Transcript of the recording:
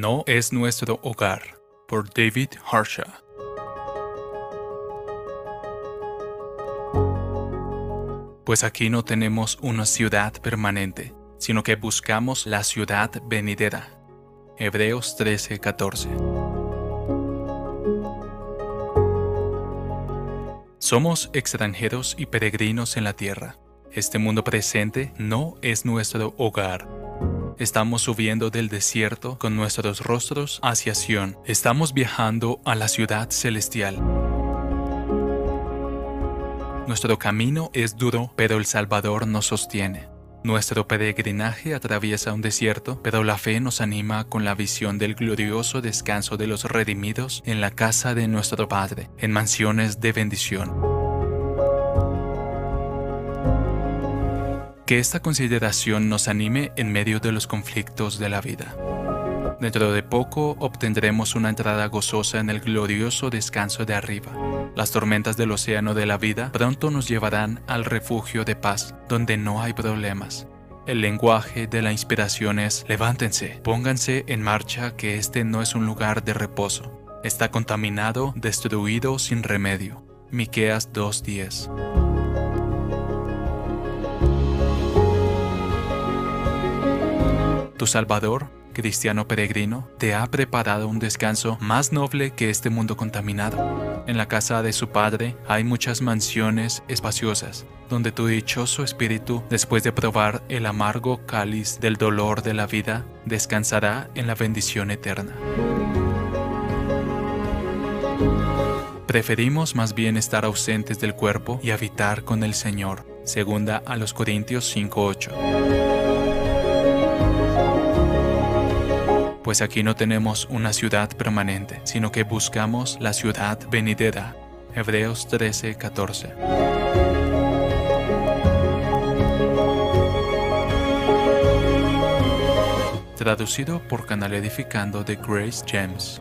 no es nuestro hogar, por David Harsha. Pues aquí no tenemos una ciudad permanente, sino que buscamos la ciudad venidera. Hebreos 13:14. Somos extranjeros y peregrinos en la tierra. Este mundo presente no es nuestro hogar. Estamos subiendo del desierto con nuestros rostros hacia Sion. Estamos viajando a la ciudad celestial. Nuestro camino es duro, pero el Salvador nos sostiene. Nuestro peregrinaje atraviesa un desierto, pero la fe nos anima con la visión del glorioso descanso de los redimidos en la casa de nuestro Padre, en mansiones de bendición. Que esta consideración nos anime en medio de los conflictos de la vida. Dentro de poco obtendremos una entrada gozosa en el glorioso descanso de arriba. Las tormentas del océano de la vida pronto nos llevarán al refugio de paz, donde no hay problemas. El lenguaje de la inspiración es levántense, pónganse en marcha que este no es un lugar de reposo. Está contaminado, destruido sin remedio. Miqueas 2:10. Tu Salvador cristiano peregrino, te ha preparado un descanso más noble que este mundo contaminado. En la casa de su Padre hay muchas mansiones espaciosas, donde tu dichoso espíritu, después de probar el amargo cáliz del dolor de la vida, descansará en la bendición eterna. Preferimos más bien estar ausentes del cuerpo y habitar con el Señor. Segunda a los Corintios 5:8. Pues aquí no tenemos una ciudad permanente, sino que buscamos la ciudad venidera. Hebreos 13, 14. Traducido por Canal Edificando de Grace James.